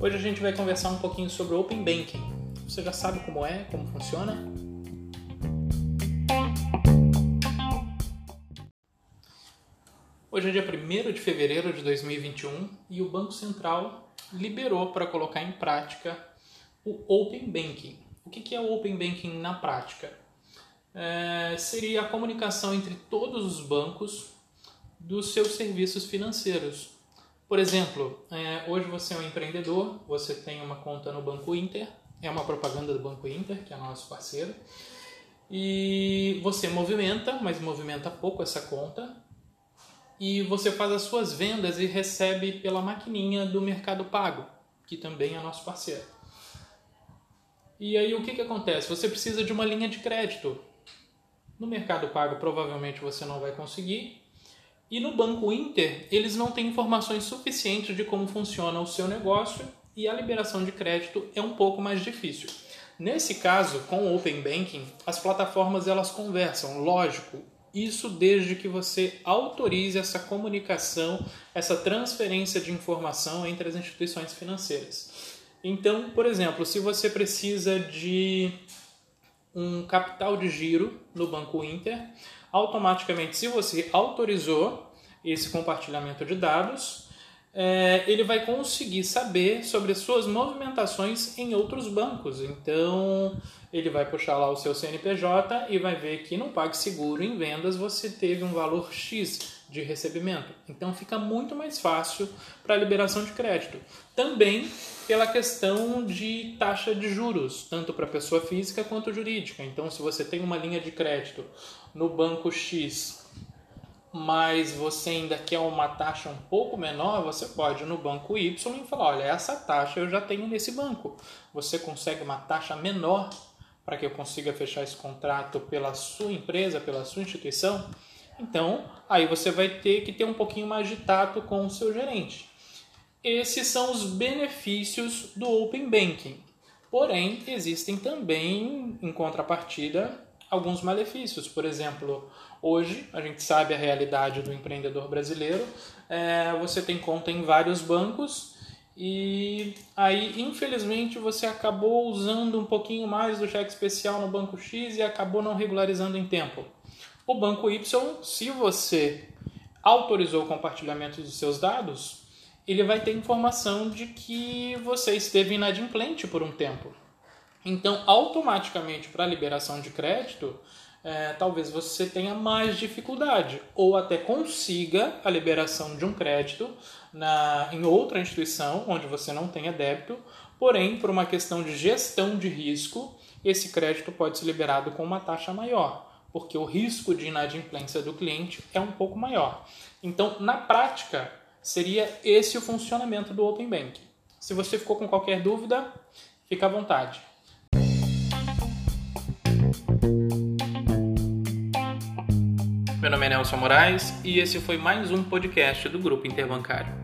Hoje a gente vai conversar um pouquinho sobre Open Banking. Você já sabe como é, como funciona? Hoje é dia 1 de fevereiro de 2021 e o Banco Central liberou para colocar em prática o Open Banking. O que é o Open Banking na prática? É, seria a comunicação entre todos os bancos dos seus serviços financeiros. Por exemplo, é, hoje você é um empreendedor, você tem uma conta no Banco Inter, é uma propaganda do Banco Inter, que é nosso parceiro, e você movimenta, mas movimenta pouco essa conta, e você faz as suas vendas e recebe pela maquininha do Mercado Pago, que também é nosso parceiro. E aí o que, que acontece? Você precisa de uma linha de crédito. No Mercado Pago provavelmente você não vai conseguir, e no Banco Inter, eles não têm informações suficientes de como funciona o seu negócio e a liberação de crédito é um pouco mais difícil. Nesse caso, com o Open Banking, as plataformas elas conversam, lógico, isso desde que você autorize essa comunicação, essa transferência de informação entre as instituições financeiras. Então, por exemplo, se você precisa de um capital de giro no Banco Inter, automaticamente, se você autorizou esse compartilhamento de dados, é, ele vai conseguir saber sobre as suas movimentações em outros bancos. Então, ele vai puxar lá o seu CNPJ e vai ver que no PagSeguro, em vendas, você teve um valor X de recebimento. Então, fica muito mais fácil para a liberação de crédito. Também pela questão de taxa de juros, tanto para pessoa física quanto jurídica. Então, se você tem uma linha de crédito no banco X mas você ainda quer uma taxa um pouco menor, você pode ir no banco Y e falar: olha, essa taxa eu já tenho nesse banco. Você consegue uma taxa menor para que eu consiga fechar esse contrato pela sua empresa, pela sua instituição? Então, aí você vai ter que ter um pouquinho mais de tato com o seu gerente. Esses são os benefícios do Open Banking. Porém, existem também, em contrapartida, alguns malefícios. Por exemplo, hoje a gente sabe a realidade do empreendedor brasileiro. É, você tem conta em vários bancos e aí, infelizmente, você acabou usando um pouquinho mais do cheque especial no banco X e acabou não regularizando em tempo. O banco Y, se você autorizou o compartilhamento dos seus dados, ele vai ter informação de que você esteve inadimplente por um tempo. Então, automaticamente, para liberação de crédito, é, talvez você tenha mais dificuldade ou até consiga a liberação de um crédito na, em outra instituição onde você não tenha débito, porém, por uma questão de gestão de risco, esse crédito pode ser liberado com uma taxa maior, porque o risco de inadimplência do cliente é um pouco maior. Então, na prática, seria esse o funcionamento do Open Bank. Se você ficou com qualquer dúvida, fica à vontade. Meu nome é Nelson Moraes e esse foi mais um podcast do Grupo Interbancário.